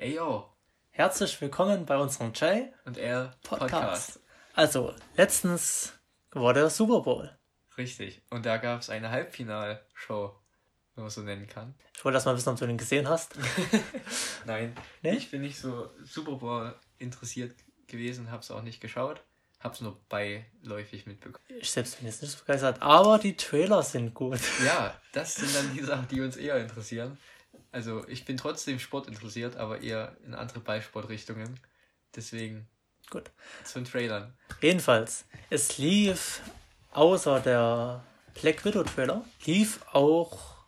Ey yo. Herzlich willkommen bei unserem Jay und er Podcast. Podcast. Also, letztens war der Super Bowl. Richtig. Und da gab es eine Halbfinalshow, wenn man es so nennen kann. Ich wollte erst mal wissen, ob du den gesehen hast. Nein. Nee? Ich bin nicht so Super Bowl interessiert gewesen, habe es auch nicht geschaut. Hab's nur beiläufig mitbekommen. Ich selbst bin jetzt nicht so begeistert, aber die Trailer sind gut. Ja, das sind dann die Sachen, die uns eher interessieren. Also ich bin trotzdem Sport interessiert, aber eher in andere Ballsportrichtungen. Deswegen. Gut. Zu den Trailern. Jedenfalls, es lief außer der Black Widow Trailer, lief auch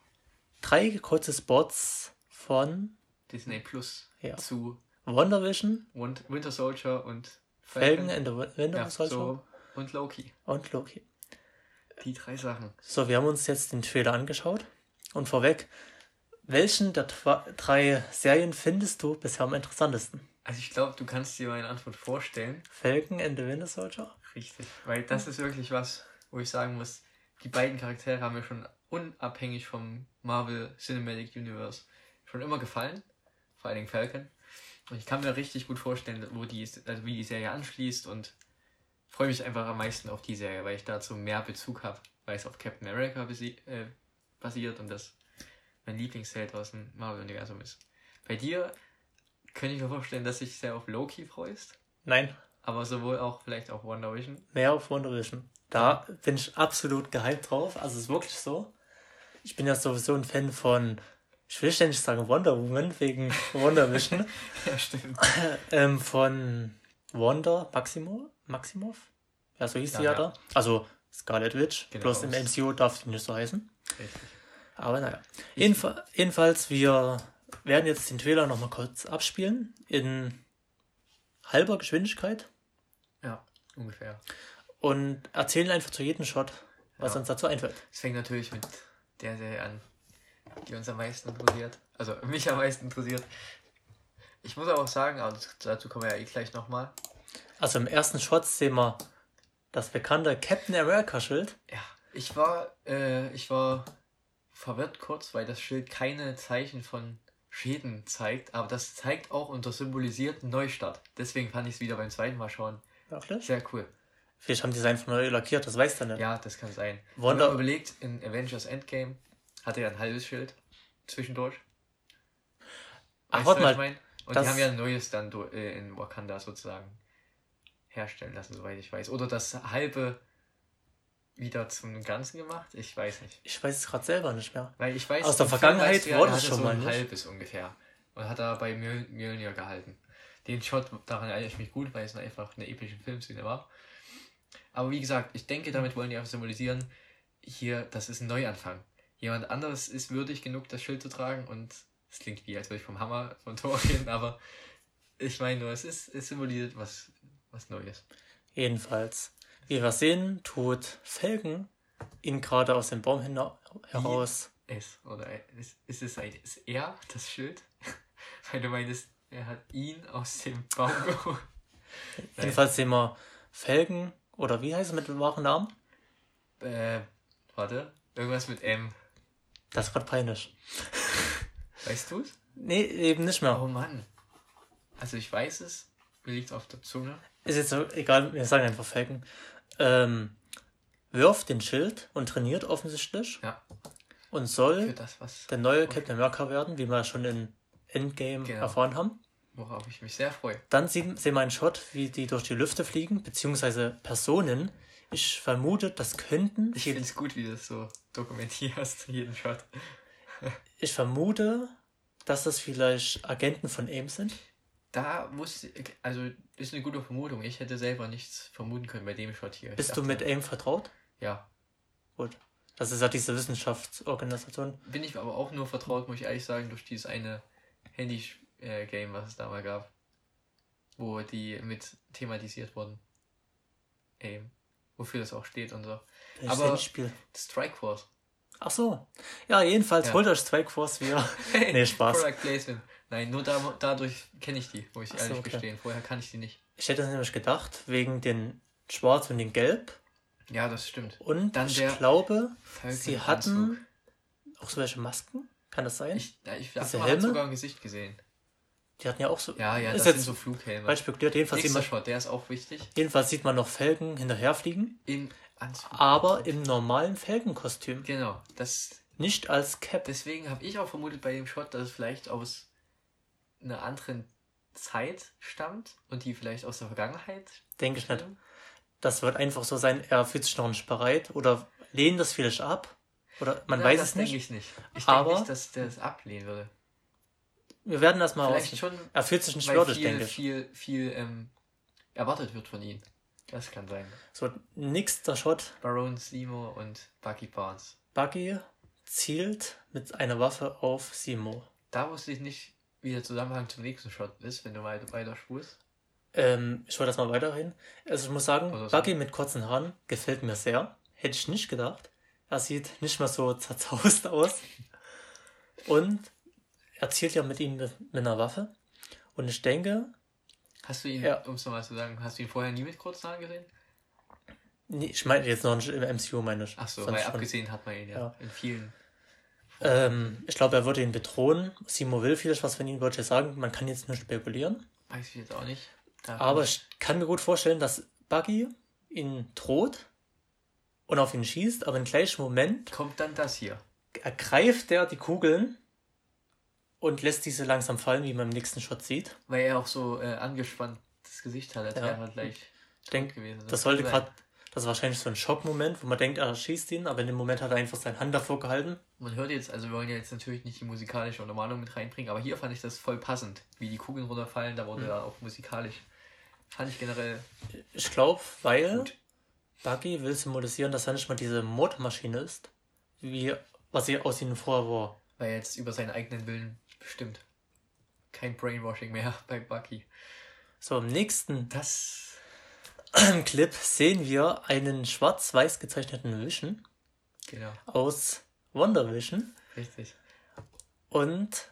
drei kurze Spots von Disney Plus ja. zu Wonder Vision, Winter Soldier und Felgen in the Winter ja, Soldier so. und Loki. Und Loki. Die drei Sachen. So, wir haben uns jetzt den Trailer angeschaut und vorweg, welchen der drei Serien findest du bisher am interessantesten? Also ich glaube, du kannst dir meine Antwort vorstellen. Falcon and the Winter Soldier? Richtig, weil das ist wirklich was, wo ich sagen muss, die beiden Charaktere haben mir schon unabhängig vom Marvel Cinematic Universe schon immer gefallen. Vor allen Dingen Falcon. Und ich kann mir richtig gut vorstellen, wo die, also wie die Serie anschließt und freue mich einfach am meisten auf die Serie, weil ich dazu mehr Bezug habe, weil es auf Captain America äh, basiert und das mein Lieblingsheld aus dem Marvel-Universum ist. Bei dir könnte ich mir vorstellen, dass dich sehr auf Loki freust. Nein. Aber sowohl auch vielleicht auf Wonder Vision. Mehr auf Wonder Vision. Da bin ich absolut gehypt drauf. Also es ist wirklich so. Ich bin ja sowieso ein Fan von, ich will ständig sagen Wonder Woman wegen Wonder Vision. ja, stimmt. ähm, von Wonder Maximo, Maximov. Ja, so hieß ja, sie ja, ja, da. Also Scarlet Witch. Genau. Bloß im MCU darf sie nicht so heißen. Richtig. Aber naja. Jedenfalls, jedenfalls, wir werden jetzt den Trailer nochmal kurz abspielen. In halber Geschwindigkeit. Ja, ungefähr. Und erzählen einfach zu jedem Shot, was ja. uns dazu einfällt. Es fängt natürlich mit der Serie an, die uns am meisten interessiert. Also mich am meisten interessiert. Ich muss aber auch sagen, aber dazu kommen wir ja eh gleich nochmal. Also im ersten Shot sehen wir das bekannte Captain America Schild. Ja, ich war, äh, ich war verwirrt kurz, weil das Schild keine Zeichen von Schäden zeigt, aber das zeigt auch und das symbolisiert Neustart. Deswegen fand ich es wieder beim zweiten Mal schauen. Wirklich? Sehr cool. Vielleicht haben die es einfach neu lackiert, das weiß du nicht. Ja, das kann sein. Wonder Wenn man überlegt, in Avengers Endgame hatte er ein halbes Schild zwischendurch. Ach, warte mal. Ich mein? Und die haben ja ein neues dann äh, in Wakanda sozusagen herstellen lassen, soweit ich weiß. Oder das halbe wieder zum Ganzen gemacht? Ich weiß nicht. Ich weiß es gerade selber nicht mehr. Weil ich weiß, aus der Vergangenheit wurde es schon so mal ein halbes ungefähr. Und hat da bei Mjölnir gehalten. Den Shot, daran erinnere ich mich gut, weil es einfach eine epische Filmszene war. Aber wie gesagt, ich denke, damit wollen die einfach symbolisieren, hier, das ist ein Neuanfang. Jemand anderes ist würdig genug, das Schild zu tragen und es klingt wie, als würde ich vom Hammer von Tor reden, aber ich meine nur, es ist, es symbolisiert was, was Neues. Jedenfalls. Wie wir sehen, tut Felgen ihn gerade aus dem Baum heraus. Es, oder ist, ist es ein, ist er das Schild? Weil du meinst, er hat ihn aus dem Baum geholt. Jedenfalls sehen wir Felgen, oder wie heißt es mit dem wahren Namen? Äh, warte, irgendwas mit M. Das ist gerade peinlich. Weißt du es? Nee, eben nicht mehr. Oh Mann. Also ich weiß es, mir liegt es auf der Zunge. Ist jetzt so, egal, wir sagen einfach Felgen ähm, wirft den Schild und trainiert offensichtlich. Ja. Und soll das, der neue okay. Captain America werden, wie wir schon in Endgame genau. erfahren haben. Worauf ich mich sehr freue. Dann sehen, sehen wir einen Shot, wie die durch die Lüfte fliegen, beziehungsweise Personen. Ich vermute, das könnten. Ich finde es gut, wie du das so dokumentierst, jeden Shot. ich vermute, dass das vielleicht Agenten von AIM sind da muss, also ist eine gute Vermutung. Ich hätte selber nichts vermuten können bei dem Shot hier. Bist dachte, du mit AIM vertraut? Ja. Gut. Das ist ja diese Wissenschaftsorganisation. Bin ich aber auch nur vertraut, muss ich ehrlich sagen, durch dieses eine Handy-Game, was es da mal gab. Wo die mit thematisiert wurden. AIM. Wofür das auch steht und so. Welches aber Handyspiel? Strike Force. Ach so. Ja, jedenfalls ja. holt euch Strike Force wieder. nee, Spaß. Product Placement. Nein, nur da, dadurch kenne ich die, muss ich ehrlich okay. gestehen. Vorher kann ich die nicht. Ich hätte nämlich gedacht, wegen den Schwarz und den Gelb. Ja, das stimmt. Und Dann ich glaube, sie hatten auch so welche Masken. Kann das sein? Ich, ja, ich habe sogar ein Gesicht gesehen. Die hatten ja auch so. Ja, ja, das sind so Flughelme. Spekuliert. Jedenfalls sieht man, Shot, der ist auch wichtig. jedenfalls sieht man noch Felgen hinterherfliegen, Im Anzug. aber im normalen Felgenkostüm. Genau, das Nicht als Cap. Deswegen habe ich auch vermutet bei dem Shot, dass es vielleicht aus einer anderen Zeit stammt und die vielleicht aus der Vergangenheit. Denke ich nicht. Das wird einfach so sein, er fühlt sich noch nicht bereit oder lehnt das vielleicht ab. Oder man Na, weiß es nicht. denke ich nicht. Ich Aber- denke nicht, dass der es ablehnen würde. Wir werden das mal Vielleicht aus. schon, Er fühlt sich nicht würdig, viel, denke ich. viel, viel ähm, erwartet wird von ihm. Das kann sein. So, nächster Shot. Baron Simo und Bucky Barnes. Buggy zielt mit einer Waffe auf Simo. Da wusste ich nicht, wie der Zusammenhang zum nächsten Shot ist, wenn du weiter, weiter spulst. Ähm, ich wollte das mal weiterhin. Also ich muss sagen. Buggy mit kurzen Haaren gefällt mir sehr. Hätte ich nicht gedacht. Er sieht nicht mehr so zerzaust aus. Und er zielt ja mit ihm mit, mit einer Waffe. Und ich denke, Hast du ihn, Ja. um es nochmal zu sagen, hast du ihn vorher nie mit kurzen Haaren gesehen? nee, ich meine jetzt noch nicht im MCU, meine ich. Ach so, Sonst weil abgesehen hat man ihn ja, Ja. in vielen. Ähm, ich glaube, er würde ihn bedrohen. Simo will vielleicht was von ihm, würde ich sagen. Man kann jetzt nur spekulieren. Weiß ich jetzt auch nicht. Da Aber ich kann mir gut vorstellen, dass Buggy ihn droht und auf ihn schießt, aber im gleichen Moment kommt dann das hier. ergreift er die Kugeln und lässt diese langsam fallen, wie man im nächsten Shot sieht. Weil er auch so äh, angespanntes Gesicht hat, als Ja. wäre gleich Ich denke, gewesen. das sollte gerade, das ist wahrscheinlich so ein Schockmoment, wo man denkt, er schießt ihn, aber in dem Moment hat er einfach seine Hand davor gehalten. Man hört jetzt, also wir wollen ja jetzt natürlich nicht die musikalische Untermalung mit reinbringen, aber hier fand ich das voll passend, wie die Kugeln runterfallen, da Mhm. wurde ja auch musikalisch. Fand ich generell. Ich glaube, weil Gut. Buggy will symbolisieren, dass er nicht mal diese Mordmaschine ist, wie was sie aus ihnen vorher war. Weil er jetzt über seinen eigenen Willen bestimmt. Kein Brainwashing mehr bei Bucky. So, im nächsten Das. Clip sehen wir einen schwarz-weiß gezeichneten Vision Genau, aus Wonder Vision. richtig. Und,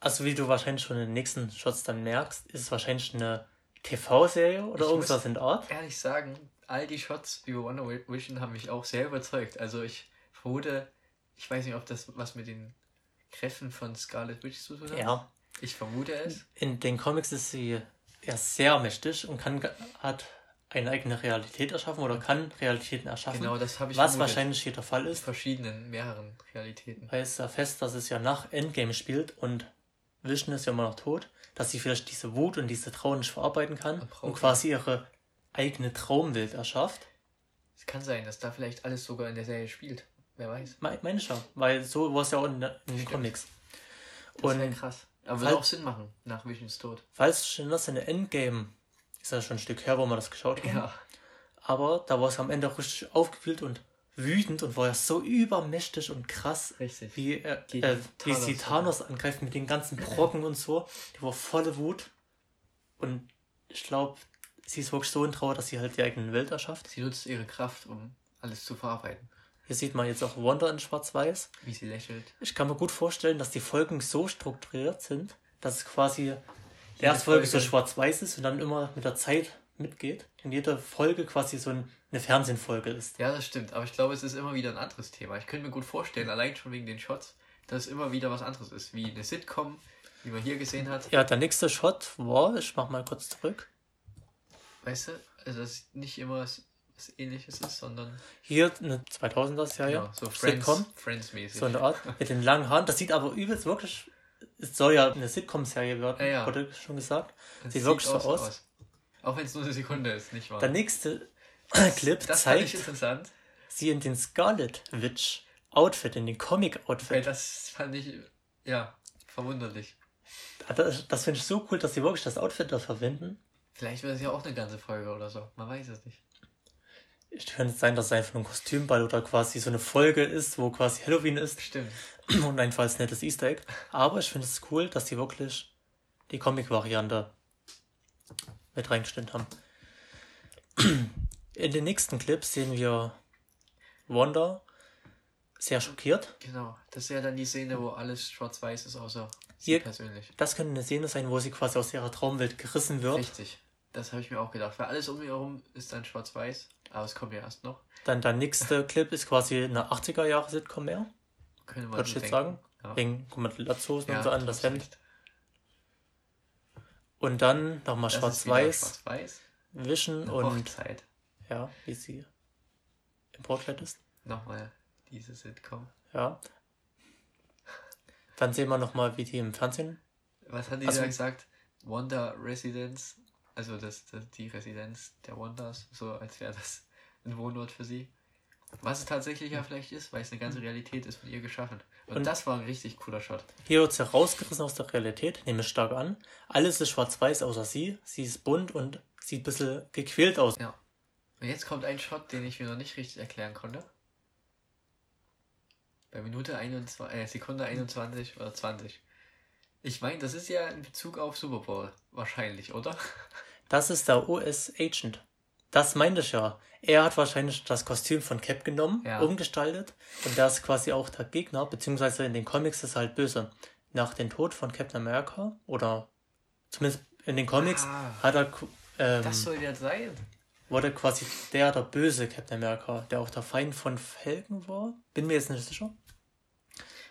also wie du wahrscheinlich schon in den nächsten Shots dann merkst, ist es wahrscheinlich eine TV-Serie oder Ich irgendwas in der Art. Ehrlich sagen, all die Shots über Wonder Vision haben mich auch sehr überzeugt. Also ich vermute, ich weiß nicht, ob das was mit den Kräften von Scarlet Witch zu tun hat. Ja, Ich vermute es. in den Comics ist sie ja sehr mächtig und kann, hat eine eigene Realität erschaffen oder kann Realitäten erschaffen. Genau, das habe ich was vermutet. wahrscheinlich hier der Fall in ist, verschiedenen, mehreren Realitäten. weil es ja fest, dass es ja nach Endgame spielt und Vision ist ja immer noch tot, dass sie vielleicht diese Wut und diese Trauer nicht verarbeiten kann Und quasi ihre eigene Traumwelt erschafft. Es kann sein, dass da vielleicht alles sogar in der Serie spielt. Wer weiß. Me- Meine ich ja, weil so war es ja auch in, der- in den. Comics. Das wäre Und krass. Aber würde auch Sinn machen, nach Visions Tod. falls schon in der Endgame, ist ja schon ein Stück her, wo wir das geschaut haben, Ja. aber da war es am Ende auch richtig aufgewühlt und wütend und war ja so übermächtig und krass, Richtig. wie, Gegen äh, wie sie Thanos angreift mit den ganzen Brocken und so. Die war volle Wut. Und ich glaube, sie ist wirklich so in Trauer, dass sie halt die eigene Welt erschafft. Sie nutzt ihre Kraft, um alles zu verarbeiten. Hier sieht man jetzt auch Wanda in Schwarz-Weiß. Wie sie lächelt. Ich kann mir gut vorstellen, dass die Folgen so strukturiert sind, dass es quasi erste Folge so schwarz-weiß ist und dann immer mit der Zeit mitgeht. Und jede Folge quasi so ein- eine Fernsehfolge ist. Ja, das stimmt. Aber ich glaube, es ist immer wieder ein anderes Thema. Ich könnte mir gut vorstellen, allein schon wegen den Shots, dass es immer wieder was anderes ist. Wie eine Sitcom, wie man hier gesehen hat. Ja, der nächste Shot war, ich mach mal kurz zurück. Weißt du? Also, dass es nicht immer was, was ähnliches ist, sondern Hier eine 2000er-Serie. genau, so Friends, Sitcom. Friends-mäßig. So eine Art. Mit den langen Haaren. Das sieht aber übelst wirklich. Es soll ja eine Sitcom-Serie werden, Ja, wurde schon gesagt. Das Sieht wirklich so auch aus. Auch wenn es nur eine Sekunde ist, nicht wahr? Der nächste Clip das fand ich zeigt interessant, sie in den Scarlet Witch Outfit, in den weil Comic-Outfit. das fand ich, ja, verwunderlich. Das, das finde ich so cool, dass sie wirklich das Outfit da verwenden. Vielleicht wird es ja auch eine ganze Folge oder so. Man weiß es nicht. Ich könnte es sein, dass es einfach ein Kostümball oder quasi so eine Folge ist, wo quasi Halloween ist Stimmt. und ein falls nettes Easter Egg. Aber ich finde es cool, dass sie wirklich die Comic-Variante mit reingestellt haben. In den nächsten Clips sehen wir Wanda sehr schockiert. Genau. Das ist ja dann die Szene, wo alles schwarz-weiß ist, außer sie Hier- persönlich. Das könnte eine Szene sein, wo sie quasi aus ihrer Traumwelt gerissen wird. Richtig. Das habe ich mir auch gedacht. Weil alles um ihr herum ist dann schwarz-weiß. Aber es kommt ja erst noch. Dann der nächste Clip ist quasi eine 80er-Jahre-Sitcom mehr. Ich so jetzt sagen. Ja. Wegen, guck mal, Latzhosen Ja, und so an, das Hemd. Und dann nochmal schwarz-weiß. Schwarz-weiß. Wischen und. Hochzeit. Ja, wie sie im Brautkleid ist. Nochmal diese Sitcom. Ja. Dann sehen wir nochmal, wie die im Fernsehen. Was hat die also, da gesagt? Wonder Residence. Also das, das, die Residenz der Wonders. So als wäre das ein Wohnort für sie. Was es tatsächlich ja vielleicht ist, weil es eine ganze Realität ist von ihr geschaffen. Und, und das war ein richtig cooler Shot. Hier wird sie rausgerissen aus der Realität, nehme ich stark an. Alles ist schwarz-weiß außer sie. Sie ist bunt und sieht ein bisschen gequält aus. Ja. Und jetzt kommt ein Shot, den ich mir noch nicht richtig erklären konnte. Bei Minute 21, äh, Sekunde 21 oder 20. Ich meine, das ist ja in Bezug auf Super Bowl. Wahrscheinlich, oder? Das ist der US-Agent. Das meinte ich ja. Er hat wahrscheinlich das Kostüm von Cap genommen, ja. umgestaltet und der ist quasi auch der Gegner, beziehungsweise in den Comics ist er halt böse. Nach dem Tod von Captain America oder zumindest in den Comics ah, hat er. Ähm, das soll ja sein. Wurde quasi der, der böse Captain America, der auch der Feind von Falcon war. Bin mir jetzt nicht sicher.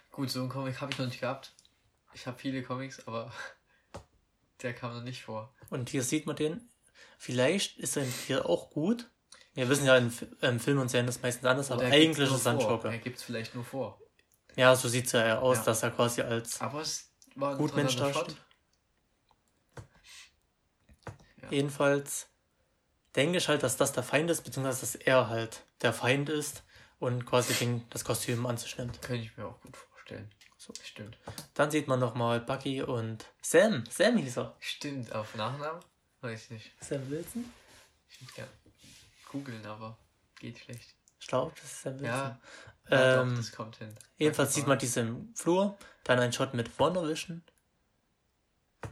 Gut, so einen Comic habe ich noch nicht gehabt. Ich habe viele Comics, aber der kam noch nicht vor. Und hier sieht man den Vielleicht ist er hier auch gut. Wir wissen ja in, in Filmen und Serien das meistens anders, aber eigentlich ist er ein Joker. Er gibt es vielleicht nur vor. Ja, so sieht es ja aus, ja. dass er quasi als aber es war gut Mensch dasteht. Ja. Jedenfalls denke ich halt, dass das der Feind ist, beziehungsweise dass er halt der Feind ist und quasi den, das Kostüm an sich nimmt. Könnte ich mir auch gut vorstellen. So. Stimmt. Dann sieht man nochmal Bucky und Sam. Sam hieß er. Stimmt, auf Nachnamen? Weiß nicht. Sam Wilson? Ich würde gerne googeln, aber geht schlecht. Ich glaube, das ist Sam Wilson. Ja, ja ähm, doch, das kommt hin. Jedenfalls sieht man diesen Flur, dann ein Shot mit Wonder Vision.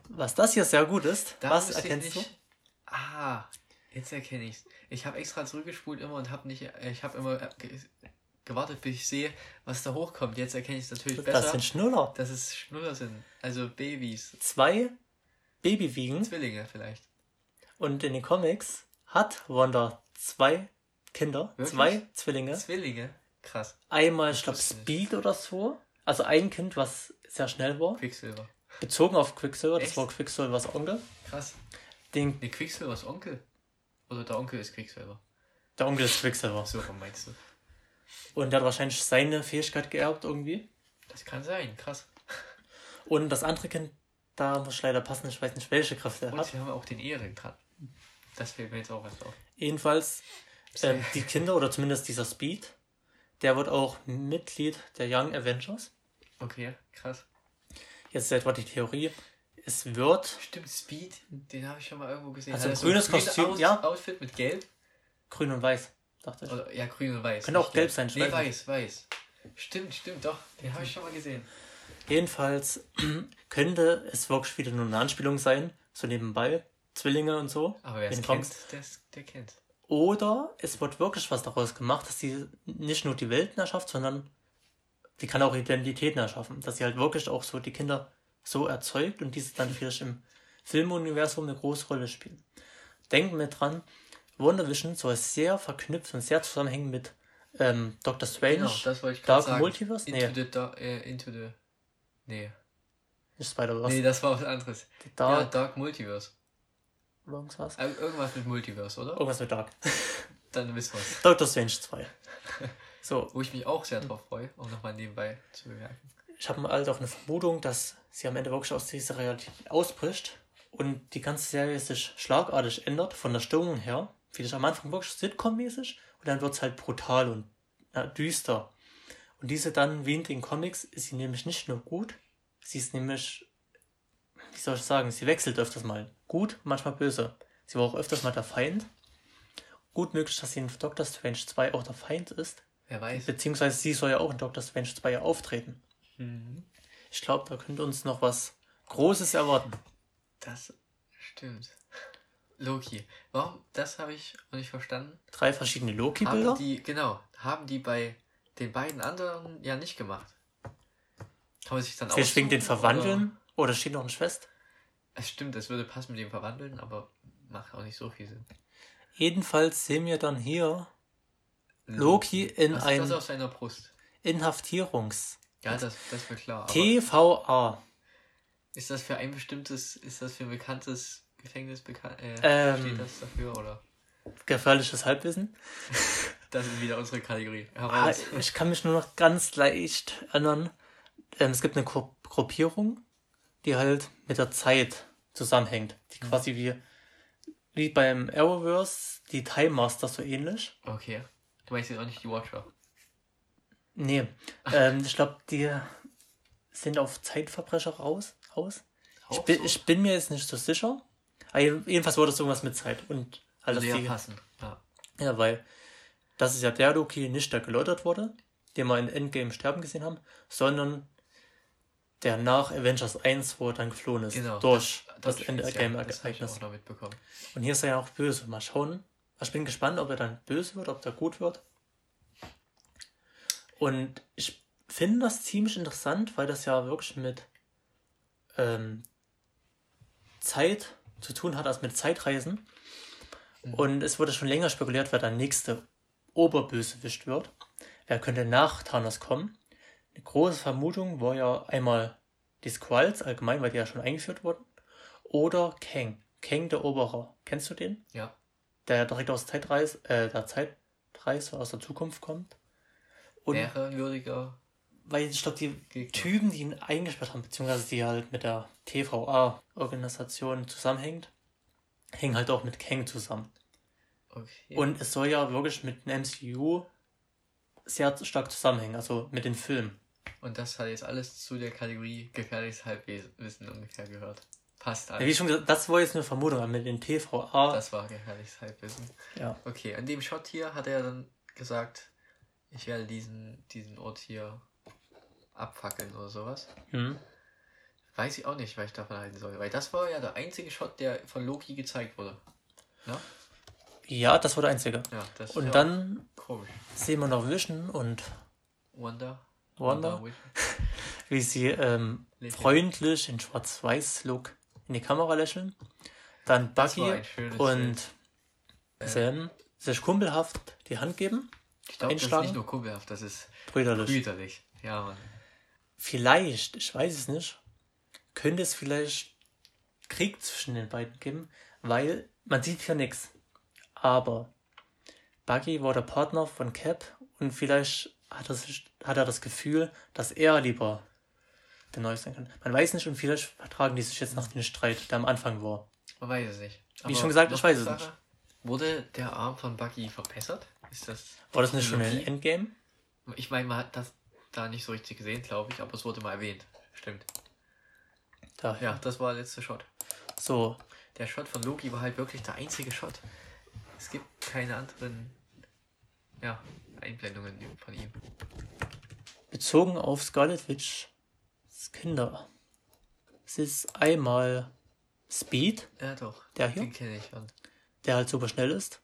Was das hier sehr gut ist, da was erkennst du? Ah, jetzt erkenne ich's. Ich habe extra zurückgespult immer und habe nicht, äh, ich habe immer gewartet, bis ich sehe, was da hochkommt. Jetzt erkenne ich es natürlich das besser. Das sind Schnuller. Dass es Schnuller sind, also Babys. Zwei Babywiegen. Zwillinge vielleicht. Und in den Comics hat Wanda zwei Kinder, Wirklich? zwei Zwillinge. Zwillinge? Krass. Einmal, ich glaube, Speed oder so. Also ein Kind, was sehr schnell war. Quicksilver. Bezogen auf Quicksilver, Echt? das war Quicksilvers Onkel. Krass. Den nee, Quicksilvers Onkel. Oder der Onkel ist Quicksilver. Der Onkel ist Quicksilver. So meinst du. Und der hat wahrscheinlich seine Fähigkeit geerbt irgendwie. Das kann sein, krass. Und das andere Kind, da muss ich leider passen, ich weiß nicht, welche Kraft er Und hat. Und wir haben auch den Ehering dran. Das fehlt mir jetzt auch erst auf. Jedenfalls, äh, die Kinder oder zumindest dieser Speed, der wird auch Mitglied der Young Avengers. Okay, krass. Jetzt ist etwa die Theorie. Es wird. Stimmt, Speed, den habe ich schon mal irgendwo gesehen. Also ein grünes so ein Kostüm, Aus ja. Outfit mit Gelb. Grün und Weiß, dachte ich. Oder, ja, grün und weiß. Könnte auch gelb sein, Nee, weiß, weiß. Stimmt, stimmt, doch. Den habe ich schon mal gesehen. Jedenfalls könnte es wirklich wieder nur eine Anspielung sein, so nebenbei. Zwillinge und so. Aber wer es kennt, der, der kennt. Oder es wird wirklich was daraus gemacht, dass sie nicht nur die Welten erschafft, sondern die kann auch Identitäten erschaffen. Dass sie halt wirklich auch so die Kinder so erzeugt und diese dann vielleicht im Filmuniversum eine große Rolle spielen. Denken wir dran, WandaVision soll sehr verknüpft und sehr zusammenhängen mit ähm, Doctor Strange, genau, das wollte ich Dark sagen. Multiverse? Into nee. the, äh, into the... Nee. Nicht Spider-Verse. Nee, das war was anderes. Dark, ja, Dark Multiverse. Irgendwas? Äh, irgendwas mit Multiverse, oder? Irgendwas mit Dark. Dann wissen wir es. Doctor Strange 2. So. Wo ich mich auch sehr drauf freue, um nochmal nebenbei zu bemerken. Ich habe halt auch eine Vermutung, dass sie am Ende wirklich aus dieser Realität ausbricht und die ganze Serie sich schlagartig ändert, von der Stimmung her. Vielleicht am Anfang wirklich Sitcom-mäßig und dann wird es halt brutal und äh, düster. Und diese dann, wie in den Comics, ist sie nämlich nicht nur gut, sie ist nämlich wie soll ich sagen, sie wechselt öfters mal. Gut, manchmal böse. Sie war auch öfters mal der Feind. Gut möglich, dass sie in Doctor Strange 2 auch der Feind ist. Wer weiß. Beziehungsweise sie soll ja auch in Doctor Strange 2 auftreten. Mhm. Ich glaube, da könnte uns noch was Großes erwarten. Das stimmt. Loki. Warum? Das habe ich noch nicht verstanden. Drei verschiedene Loki-Bilder? Genau. Haben die bei den beiden anderen ja nicht gemacht. Kann man sich dann Vielleicht wegen den Verwandeln? Oder steht noch ein Schwest? Es stimmt, es würde passen mit dem Verwandeln, aber macht auch nicht so viel Sinn. Jedenfalls sehen wir dann hier Loki in Was ein. auf seiner Brust? Inhaftierungs. Ja, das, das wird klar. TVA. Ist das für ein bestimmtes, ist das für ein bekanntes Gefängnis bekannt? Äh, Ähm. steht das dafür oder? Gefährliches Halbwissen. Das ist wieder unsere Kategorie. Ah, ich kann mich nur noch ganz leicht erinnern. Ähm, es gibt eine Gru Gruppierung, die halt mit der Zeit zusammenhängt. Die quasi wie, wie beim Arrowverse, die Time Master so ähnlich. Okay. Du meinst jetzt auch nicht die Watcher. Nee, ähm, ich glaube, die sind auf Zeitverbrecher raus. Aus. Ich bin, so? ich bin mir jetzt nicht so sicher. Aber jedenfalls wurde es irgendwas mit Zeit. Und halt Also die, passen. Ja. Ja, weil das ist ja der Loki nicht, der geläutert wurde, den wir in Endgame sterben gesehen haben, sondern der nach Avengers 1, wo er dann geflohen ist. Genau. Durch das, das Game ja, das ich Ereignis. noch mitbekommen. Und hier ist er ja auch böse. Mal schauen. Ich bin gespannt, ob er dann böse wird, ob er gut wird. Und ich finde das ziemlich interessant, weil das ja wirklich mit ähm, Zeit zu tun hat, also mit Zeitreisen. Und es wurde schon länger spekuliert, wer der nächste Oberbösewicht wird. Wer könnte nach Thanos kommen? Eine große Vermutung war ja einmal die Skrulls allgemein, weil die ja schon eingeführt wurden. Oder Kang. Kang der Oberer. Kennst du den? Ja. Der direkt aus der Zeitreise, äh, der Zeitreise aus der Zukunft kommt. Und Wäre ein würdiger. weil ich glaube, die Gegner. Typen, die ihn eingesperrt haben, beziehungsweise die halt mit der TVA-Organisation zusammenhängt, hängen halt auch mit Kang zusammen. Okay. Und es soll ja wirklich mit dem MCU sehr stark zusammenhängen, also mit den Filmen. Und das hat jetzt alles zu der Kategorie gefährliches Halbwissen ungefähr gehört. Passt Ja, wie alles. schon gesagt, das war jetzt eine Vermutung, mit den TVA. Das war gefährliches Halbwissen. ja. Okay, an dem Shot hier hat er dann gesagt, ich werde diesen, diesen Ort hier abfackeln oder sowas. Hm. Weiß ich auch nicht, was ich davon halten soll. Weil das war ja der einzige Shot, der von Loki gezeigt wurde. Ja? ja, das war der einzige. Ja, das Und dann komisch. sehen wir noch Vision und Wonder. Wanda, wie sie ähm, freundlich in Schwarz-Weiß-Look in die Kamera lächeln. Dann Bucky und Bild. Sam sich kumpelhaft die Hand geben. Ich glaube, das ist nicht nur kumpelhaft, das ist Brüderlich. brüderlich. Ja, Mann. Vielleicht, ich weiß es nicht, könnte es vielleicht Krieg zwischen den beiden geben, weil man sieht hier nichts. Aber Buggy war der Partner von Cap und vielleicht hat er, hat er das Gefühl, dass er lieber der Neue sein kann. Man weiß nicht und vielleicht vertragen die sich jetzt nach dem Streit, der am Anfang war. Man weiß es nicht. Wie schon gesagt, ich weiß es Sache. Wurde der Arm von Bucky verbessert? Ist das. War das nicht schon in Technologie? Endgame? Ich meine, man hat das da nicht so richtig gesehen, glaube ich, aber es wurde mal erwähnt. Stimmt. Daher. Ja, das war der letzte Shot. So, Der Shot von Loki war halt wirklich der einzige Shot. Es gibt keine anderen ja, Einblendungen von ihm. bezogen auf Scarlet Witch Kinder. Es ist einmal Speed, Ja, doch. Der hier? Den kenne ich schon. der halt super schnell ist.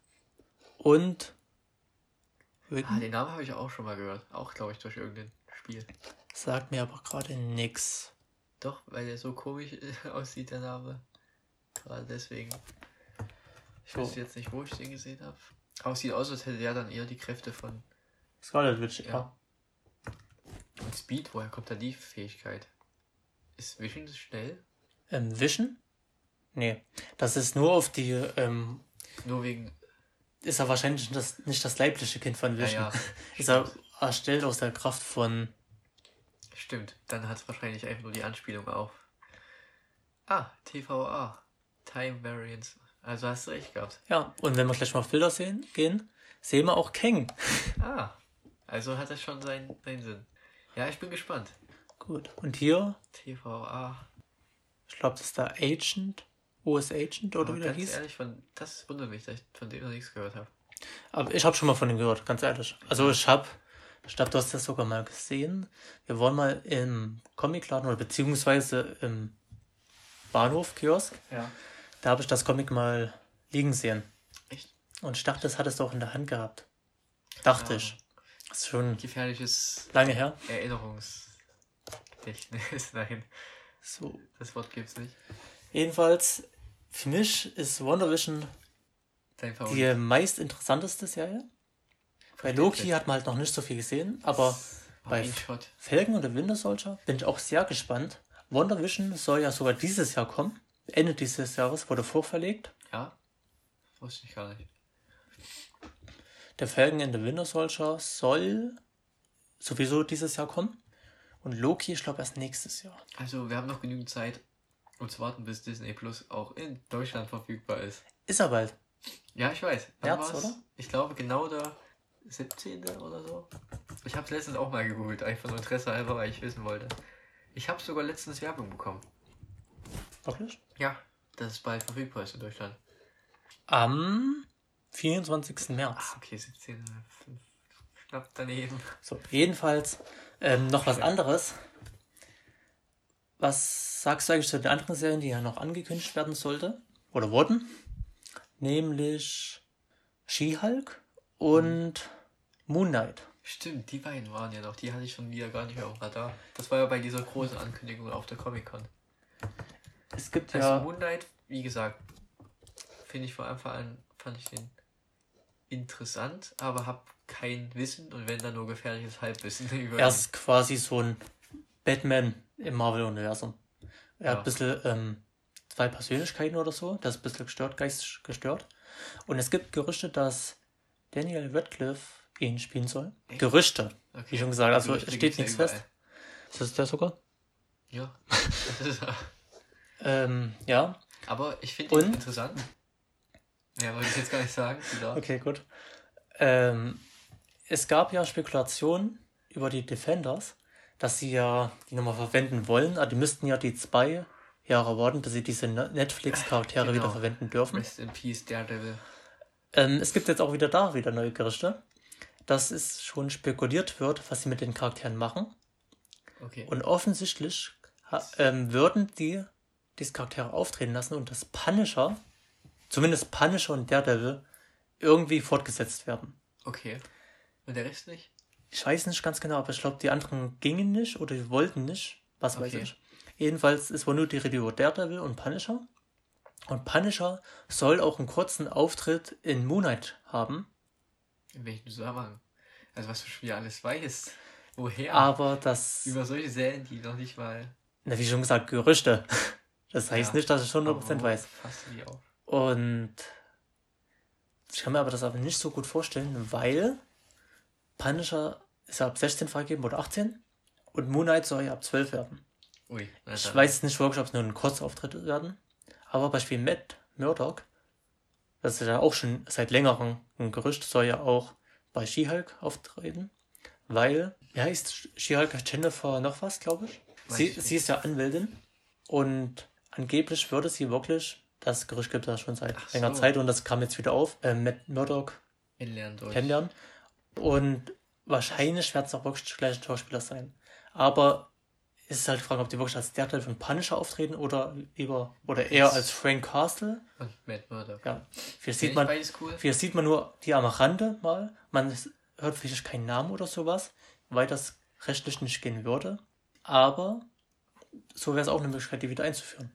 Und Ah, den Namen habe ich auch schon mal gehört. Auch, glaube ich, durch irgendein Spiel. sagt mir aber gerade nix. Doch, weil der so komisch aussieht, der Name. Gerade deswegen. Ich So. weiß jetzt nicht, wo ich den gesehen habe. Aber es sieht aus, als hätte der dann eher die Kräfte von Scarlet Witch, ja. Ja. und Speed. Woher kommt da die Fähigkeit? Ist Vision schnell? Ähm, Vision? Nee, das ist nur auf die, ähm, Nur wegen. ist er wahrscheinlich das, nicht das leibliche Kind von Vision. Ja, ja. Ist er erstellt aus der Kraft von, Stimmt. Dann hat es wahrscheinlich einfach nur die Anspielung auf. Ah, TVA. Time Variance. Also hast du recht gehabt. ja, und wenn wir gleich mal auf Bilder sehen, gehen, sehen wir auch Kang. Ah. Also hat das schon seinen, seinen Sinn. Ja, ich bin gespannt. Gut, und hier, TVA. ich glaube, das ist der Agent, US Agent oder Aber wie der ganz hieß. ehrlich, von, das wundert mich, dass ich von dem noch nichts gehört habe. Aber ich habe schon mal von ihm gehört, ganz ehrlich. Also ich habe, ich glaube, du hast das sogar mal gesehen. Wir waren mal im Comicladen oder beziehungsweise im Bahnhof, Kiosk. Ja. Da habe ich das Comic mal liegen sehen. Echt? Und ich dachte, das hattest du auch in der Hand gehabt. Dachte Ja. ich. Das ist schon Gefährliches lange her. Erinnerungsgedächtnis. Nein, So. das Wort gibt's nicht. Jedenfalls, für mich ist Wonder Vision die meist interessanteste Serie. Bei Loki hat man halt noch nicht so viel gesehen, aber bei. Falcon oder Winter Soldier bin ich auch sehr gespannt. Wonder Vision soll ja sogar dieses Jahr kommen. Ende dieses Jahres wurde vorverlegt. Ja, wusste ich gar nicht. Der Falcon in the Winter Soldier soll sowieso dieses Jahr kommen. Und Loki, ich glaube, erst nächstes Jahr. Also, wir haben noch genügend Zeit, um zu warten, bis Disney Plus auch in Deutschland verfügbar ist. Ist er bald. Ja, ich weiß. März, oder? Ich glaube, genau der 17. oder so. Ich habe es letztens auch mal gegoogelt, einfach nur Interesse halber, weil ich wissen wollte. Ich habe sogar letztens Werbung bekommen. Wirklich? Ja, dass es bald verfügbar ist in Deutschland. Am 24. März. Ach, okay, 17. Knapp daneben. So, jedenfalls ähm, noch was anderes. Was sagst du eigentlich zu den anderen Serien, die ja noch angekündigt werden sollte? Oder wurden? Nämlich She-Hulk und. Moon Knight. Stimmt, die beiden waren ja noch. Die hatte ich schon wieder gar nicht mehr auf dem Radar. Das war ja bei dieser großen Ankündigung auf der Comic-Con. Es gibt also ja. Moon Knight, wie gesagt, finde ich von Anfang an, fand ich den interessant, aber habe kein Wissen und wenn dann nur gefährliches Halbwissen über Er ist quasi so ein Batman im Marvel-Universum. Er ja. hat ein bisschen ähm, zwei Persönlichkeiten oder so, das ist ein bisschen gestört, geistig gestört. Und es gibt Gerüchte, dass Daniel Radcliffe ihn spielen soll. Echt? Gerüchte, okay. wie schon gesagt, also Gerüchte steht nichts fest. Ist das der sogar? Ja. ähm, ja. Aber ich finde ihn interessant. Ja, wollte ich jetzt gar nicht sagen. Okay, gut. Ähm, es gab ja Spekulationen über die Defenders, dass sie ja die nochmal verwenden wollen, aber die müssten ja die zwei Jahre warten, bis sie diese Netflix-Charaktere genau. wieder verwenden dürfen. Rest in Peace, Daredevil. Ähm, es gibt jetzt auch wieder da wieder neue Gerüchte, dass es schon spekuliert wird, was sie mit den Charakteren machen. Okay. Und offensichtlich ähm, würden die diese Charaktere auftreten lassen und das Punisher zumindest Punisher und Daredevil irgendwie fortgesetzt werden. Okay. Und der Rest nicht? Ich weiß nicht ganz genau, aber ich glaube, die anderen gingen nicht oder die wollten nicht. Was okay. weiß ich. Jedenfalls, es war nur die Rede über Daredevil und Punisher. Und Punisher soll auch einen kurzen Auftritt in Moonlight haben. In welchem Zusammenhang? Also was du schon wieder alles weißt. Woher? Aber das... Über solche Serien, die noch nicht mal... Na, wie schon gesagt, Gerüchte. Das heißt ja, nicht, dass ich schon 100% weiß. Fasst du die auf? Und ich kann mir aber das aber nicht so gut vorstellen, weil Punisher ist ja ab 16 freigegeben oder 18 und Moon Knight soll ja ab 12 werden. Ui, ich weiß nicht wirklich, ob es nur ein Kurzauftritt werden, aber Beispiel Matt Murdock, das ist ja auch schon seit längerem ein Gerücht, soll ja auch bei She-Hulk auftreten, weil, wie heißt She-Hulk Jennifer noch was, glaube ich? Sie, sie ist ja Anwältin und angeblich würde sie wirklich das Gerücht gibt es schon seit Ach längerer so. Zeit und das kam jetzt wieder auf. Äh, Matt Murdock kennenlernen, kennenlernen. Und wahrscheinlich werden es auch wirklich die gleichen Schauspieler sein. Aber ist es halt die Frage, ob die wirklich als Daredevil von Punisher auftreten oder lieber oder eher als Frank Castle. Und Matt Murdock. Ja. Vielleicht sieht, man, cool. vielleicht sieht man nur die am Rande mal. Man hört vielleicht keinen Namen oder sowas, weil das rechtlich nicht gehen würde. Aber so wäre es auch eine Möglichkeit, die wieder einzuführen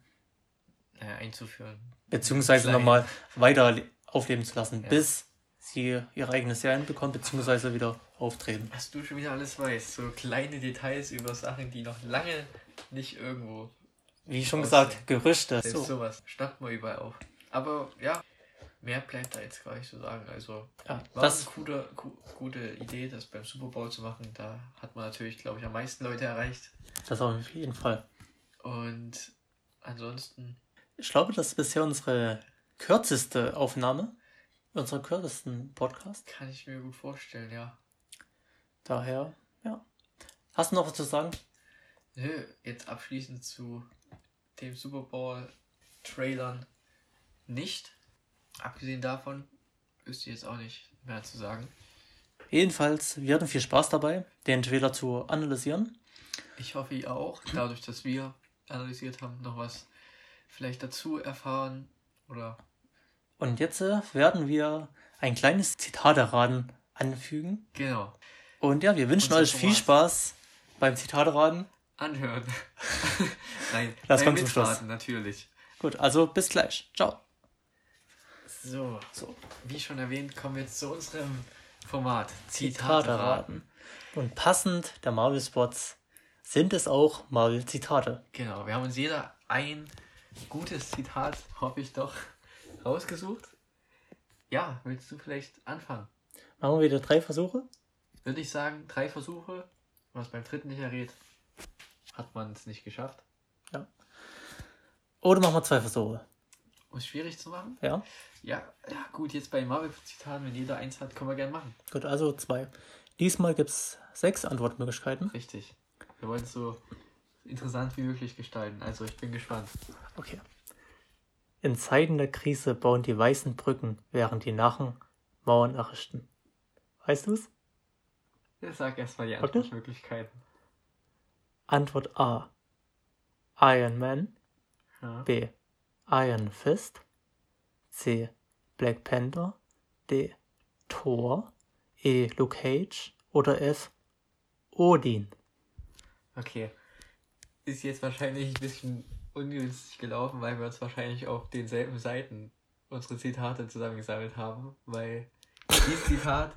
einzuführen. Beziehungsweise nochmal weiter aufleben zu lassen, ja. bis sie ihre eigene Serien bekommen, beziehungsweise wieder auftreten. Was du schon wieder alles weißt, so kleine Details über Sachen, die noch lange nicht irgendwo. Wie schon gesagt, Gerüchte. Selbst so. sowas schnappt man überall auf. Aber ja, mehr bleibt da jetzt gar nicht zu sagen. Also ja, war das eine gute, gute Idee, das beim Super Bowl zu machen. Da hat man natürlich, glaube ich, am meisten Leute erreicht. Das auf jeden Fall. Und ansonsten ich glaube, das ist bisher unsere kürzeste Aufnahme. Unsere kürzesten Podcast. Kann ich mir gut vorstellen, ja. Daher, ja. Hast du noch was zu sagen? Nö, jetzt abschließend zu dem Super Bowl Trailern nicht. Abgesehen davon wüsste ich jetzt auch nicht mehr zu sagen. Jedenfalls, wir hatten viel Spaß dabei, den Trailer zu analysieren. Ich hoffe, ihr auch, dadurch, dass wir analysiert haben, noch was vielleicht dazu erfahren oder. Und jetzt äh, werden wir ein kleines Zitateraten anfügen. Genau. Und ja, wir wünschen euch viel Spaß beim Zitateraten. Anhören. Nein, das kommt zum Schluss. natürlich. Gut, also bis gleich. Ciao. So, so, wie schon erwähnt, kommen wir jetzt zu unserem Format Zitateraten. Und passend der Marvel Spots sind es auch mal Zitate. Genau, wir haben uns jeder ein gutes Zitat, hoffe ich doch, rausgesucht. Ja, willst du vielleicht anfangen? Machen wir wieder drei Versuche? Würde ich sagen, drei Versuche. Was beim dritten nicht errät, hat man es nicht geschafft. Ja. Oder machen wir zwei Versuche. Um es schwierig zu machen? Ja. Ja, ja gut, jetzt bei Marvel-Zitaten, wenn jeder eins hat, können wir gerne machen. Gut, also zwei. Diesmal gibt es sechs Antwortmöglichkeiten. Richtig. Wir wollen es so interessant wie möglich gestalten. Also ich bin gespannt. Okay. In Zeiten der Krise bauen die weißen Brücken, während die Narren Mauern errichten. Weißt du's? Ja, sag erstmal die Antwortmöglichkeiten. Antwort A. Iron Man. Ja. B. Iron Fist. C. Black Panther. D. Thor. E. Luke Cage. Oder F. Odin. Okay. Ist jetzt wahrscheinlich ein bisschen ungünstig gelaufen, weil wir uns wahrscheinlich auf denselben Seiten unsere Zitate zusammengesammelt haben, weil dieses Zitat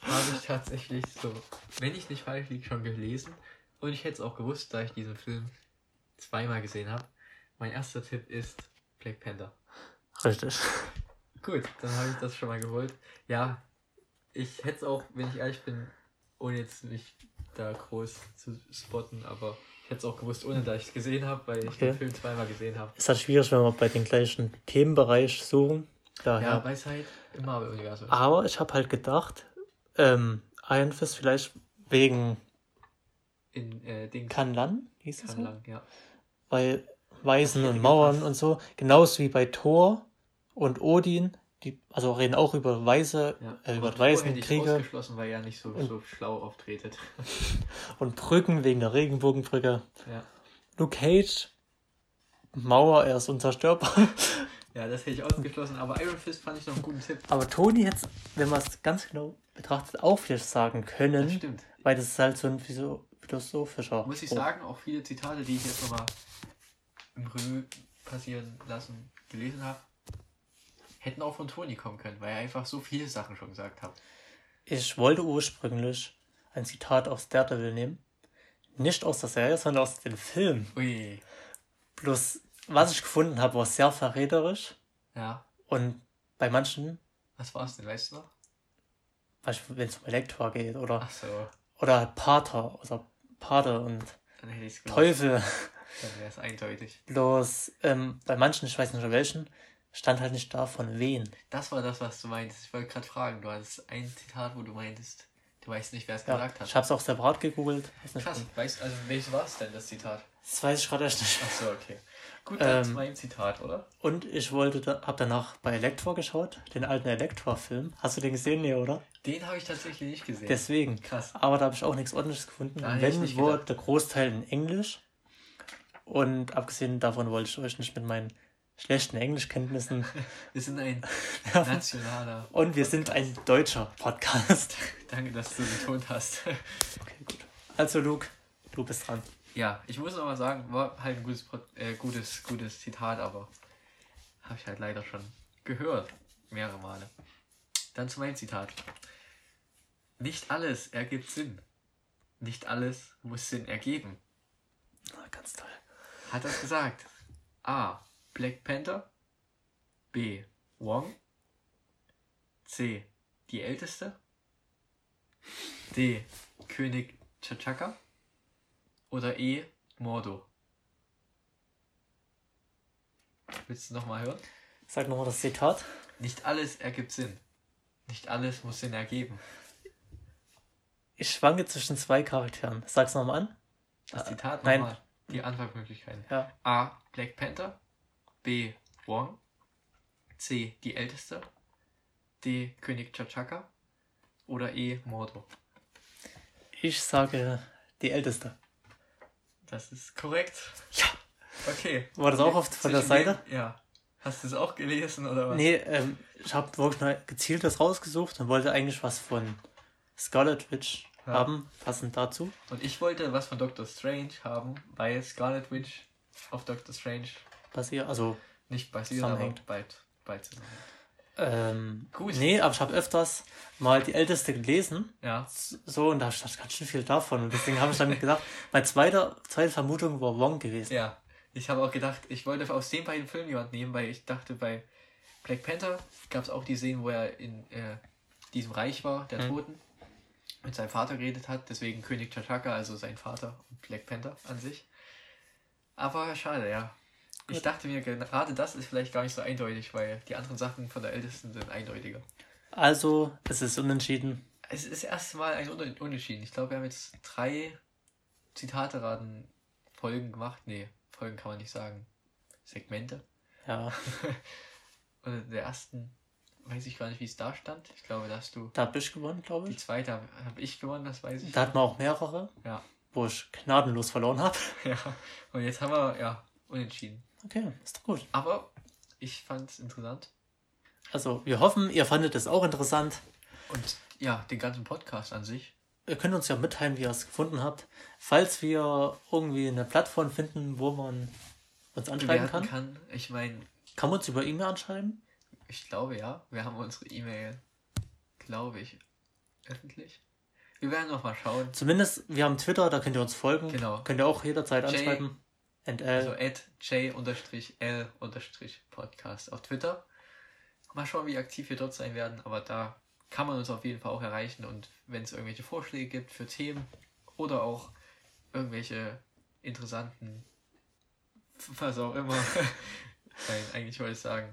habe ich tatsächlich so, wenn ich nicht falsch liege, schon gelesen und ich hätte es auch gewusst, da ich diesen Film zweimal gesehen habe. Mein erster Tipp ist Black Panther. Richtig. Gut, dann habe ich das schon mal gewollt. Ja, ich hätte es auch, wenn ich ehrlich bin, ohne jetzt mich da groß zu spotten, aber ich hätte es auch gewusst, ohne dass ich es gesehen habe, weil ich okay. den Film zweimal gesehen habe. Es ist halt schwierig, wenn wir bei den gleichen Themenbereich suchen. Daher. Ja, Weisheit im Marvel-Universum. Aber ich habe halt gedacht, ähm, Iron Fist vielleicht wegen in äh, Dings. Kanlan, hieß es Kanlan, so? ja. Weil Weisen und Mauern und so, genauso wie bei Thor und Odin, die also reden auch über Weise, ja, äh, über Weisen Kriege. ausgeschlossen, weil er nicht so, so schlau auftretet. und Brücken wegen der Regenbogenbrücke. Ja. Luke Cage, Mauer, er ist unzerstörbar. Ja, das hätte ich ausgeschlossen, aber Iron Fist fand ich noch einen guten Tipp. Aber Tony jetzt, wenn man es ganz genau betrachtet, auch vielleicht sagen können. Das stimmt. Weil das ist halt so ein philosophischer. Muss ich sagen, auch viele Zitate, die ich jetzt nochmal im Revue passieren lassen, gelesen habe, hätten auch von Toni kommen können, weil er einfach so viele Sachen schon gesagt hat. Ich wollte ursprünglich ein Zitat aus Daredevil nehmen. Nicht aus der Serie, sondern aus dem Film. Ui. Bloß, was ich gefunden habe, war sehr verräterisch. Ja. Und bei manchen. Was war es denn, weißt du noch? Wenn es um Elektra geht oder. Ach so. Oder Pater oder Pater und Teufel. Dann wäre es eindeutig. Bloß ähm, bei manchen, ich weiß nicht welchen, stand halt nicht da von wen. Das war das, was du meintest. Ich wollte gerade fragen, du hattest ein Zitat, wo du meintest, du weißt nicht, wer es ja, gesagt hat. Ich habe es auch separat gegoogelt. Krass, weißt, also welches war es denn, das Zitat? Das weiß ich gerade echt nicht. Ach so, okay. Gut, dann ähm, zu meinem Zitat, oder? Und ich wollte, da, hab danach bei Elektra geschaut, den alten Elektra-Film. Hast du den gesehen, nee, oder? Den habe ich tatsächlich nicht gesehen. Deswegen. Krass. Aber da habe ich auch nichts ordentliches gefunden. Da Wenn, wurde der Großteil in Englisch. Und abgesehen davon wollte ich euch nicht mit meinen schlechten Englischkenntnissen. wir sind ein nationaler. Und wir sind ein deutscher Podcast. Danke, dass du betont hast. okay, gut. Also, Luke, du bist dran. Ja, ich muss aber sagen, war halt ein gutes, äh, gutes, gutes Zitat, aber habe ich halt leider schon gehört. Mehrere Male. Dann zu meinem Zitat. Nicht alles ergibt Sinn. Nicht alles muss Sinn ergeben. Na, ganz toll. Hat das gesagt? A. Black Panther. B. Wong. C. Die Älteste. D. König Chachaka. Oder E. Mordo. Willst du nochmal hören? Sag nochmal das Zitat. Nicht alles ergibt Sinn. Nicht alles muss Sinn ergeben. Ich schwanke zwischen zwei Charakteren. Sag's nochmal an. Das Zitat nochmal. Nein. Die Antwortmöglichkeiten. Ja. A. Black Panther. B. Wong. C. Die Älteste. D. König Chachaka. Oder E. Mordo. Ich sage die Älteste. Das ist korrekt. Ja. Okay. War das auch oft von der Seite? Ja. Hast du es auch gelesen oder was? Nee, ähm, ich habe wirklich mal gezielt das rausgesucht und wollte eigentlich was von Scarlet Witch ja. haben, passend dazu. Und ich wollte was von Doctor Strange haben, weil Scarlet Witch auf Doctor Strange basiert, also nicht basiert, aber bald, bald zusammen. Ähm, Gut. Nee, aber ich habe öfters mal die Älteste gelesen. Ja. So, und da stand ganz schön viel davon. Und deswegen habe ich dann gedacht, meine zweite, zweite Vermutung war Wong gewesen. Ja. Ich habe auch gedacht, ich wollte aus den beiden Filmen jemand nehmen, weil ich dachte, bei Black Panther gab es auch die Szenen, wo er in äh, diesem Reich war, der mhm. Toten, mit seinem Vater geredet hat. Deswegen König T'Chaka, also sein Vater und Black Panther an sich. Aber schade, ja. Ich dachte mir, gerade das ist vielleicht gar nicht so eindeutig, weil die anderen Sachen von der Ältesten sind eindeutiger. Also, es ist unentschieden. Es ist erstmal ein Unentschieden. Ich glaube, wir haben jetzt drei Zitate-Raten Folgen gemacht. Nee, Folgen kann man nicht sagen. Segmente. Ja. Und der ersten weiß ich gar nicht, wie es da stand. Ich glaube, da hast du. Da habe ich gewonnen, glaube ich. Die zweite habe hab ich gewonnen, das weiß ich. Da hatten wir auch mehrere. Ja. Wo ich gnadenlos verloren habe. Ja. Und jetzt haben wir, ja, unentschieden. Okay, ist doch gut. Aber ich fand es interessant. Also, wir hoffen, ihr fandet es auch interessant. Und ja, den ganzen Podcast an sich. Ihr könnt uns ja mitteilen, wie ihr es gefunden habt. Falls wir irgendwie eine Plattform finden, wo man uns anschreiben kann. kann. Ich meine. Kann man uns über E-Mail anschreiben? Ich glaube ja. Wir haben unsere E-Mail, glaube ich, öffentlich. Wir werden noch mal schauen. Zumindest, wir haben Twitter, da könnt ihr uns folgen. Genau. Könnt ihr auch jederzeit J, anschreiben. NL. Also at j-l-podcast auf Twitter. Mal schauen, wie aktiv wir dort sein werden, aber da kann man uns auf jeden Fall auch erreichen und wenn es irgendwelche Vorschläge gibt für Themen oder auch irgendwelche interessanten, was auch immer, Nein, eigentlich wollte ich sagen,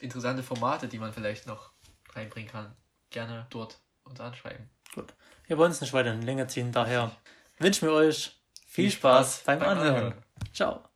interessante Formate, die man vielleicht noch reinbringen kann, gerne dort uns anschreiben. Gut. Wir wollen es nicht weiter in Länge ziehen, daher wünschen wir euch viel Spaß, Spaß beim, beim Anhören. Anhören. Ciao.